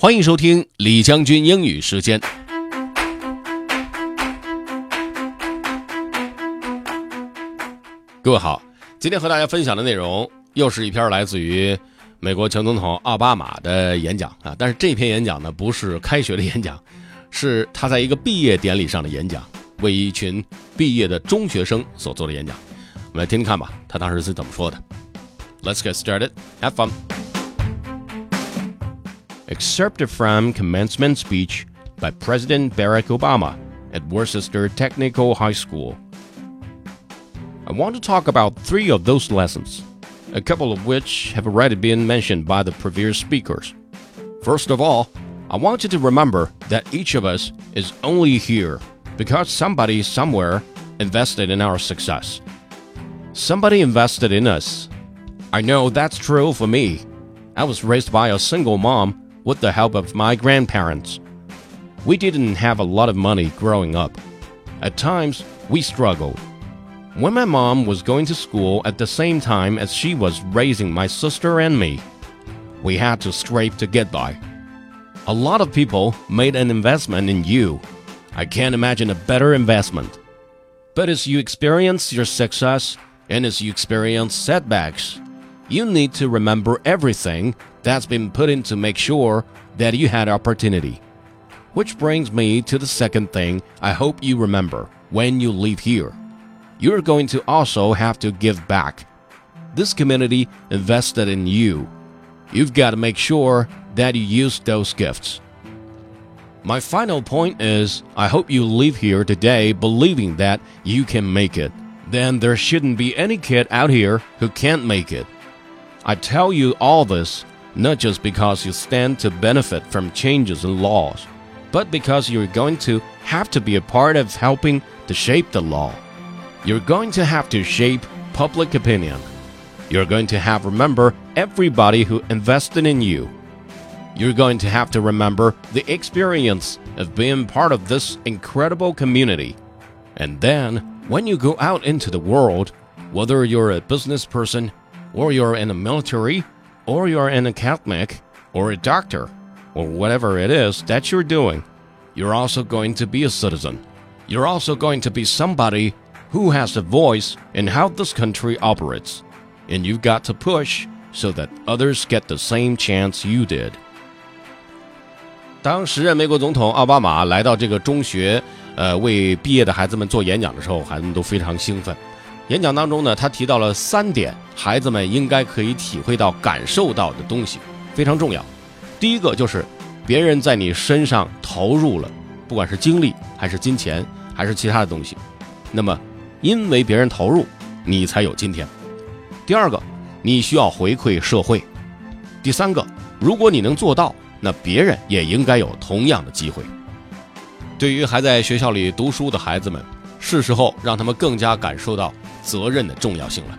欢迎收听李将军英语时间。各位好，今天和大家分享的内容又是一篇来自于美国前总统奥巴马的演讲啊，但是这篇演讲呢不是开学的演讲，是他在一个毕业典礼上的演讲，为一群毕业的中学生所做的演讲。我们来听听看吧，他当时是怎么说的。Let's get started. Have fun. Excerpted from commencement speech by President Barack Obama at Worcester Technical High School. I want to talk about three of those lessons, a couple of which have already been mentioned by the previous speakers. First of all, I want you to remember that each of us is only here because somebody somewhere invested in our success. Somebody invested in us. I know that's true for me. I was raised by a single mom with the help of my grandparents. We didn't have a lot of money growing up. At times, we struggled. When my mom was going to school at the same time as she was raising my sister and me, we had to scrape to get by. A lot of people made an investment in you. I can't imagine a better investment. But as you experience your success and as you experience setbacks, you need to remember everything that's been put in to make sure that you had opportunity. Which brings me to the second thing I hope you remember when you leave here. You're going to also have to give back. This community invested in you. You've got to make sure that you use those gifts. My final point is I hope you leave here today believing that you can make it. Then there shouldn't be any kid out here who can't make it. I tell you all this not just because you stand to benefit from changes in laws, but because you're going to have to be a part of helping to shape the law. You're going to have to shape public opinion. You're going to have to remember everybody who invested in you. You're going to have to remember the experience of being part of this incredible community. And then, when you go out into the world, whether you're a business person or you're in the military, or you're an academic, or a doctor, or whatever it is that you're doing, you're also going to be a citizen. You're also going to be somebody who has a voice in how this country operates. And you've got to push so that others get the same chance you did. 当时任美国总统奥巴马来到这个中学，呃，为毕业的孩子们做演讲的时候，孩子们都非常兴奋。演讲当中呢，他提到了三点 孩子们应该可以体会到、感受到的东西，非常重要。第一个就是别人在你身上投入了，不管是精力还是金钱还是其他的东西，那么因为别人投入，你才有今天。第二个，你需要回馈社会。第三个，如果你能做到，那别人也应该有同样的机会。对于还在学校里读书的孩子们，是时候让他们更加感受到。责任的重要性了。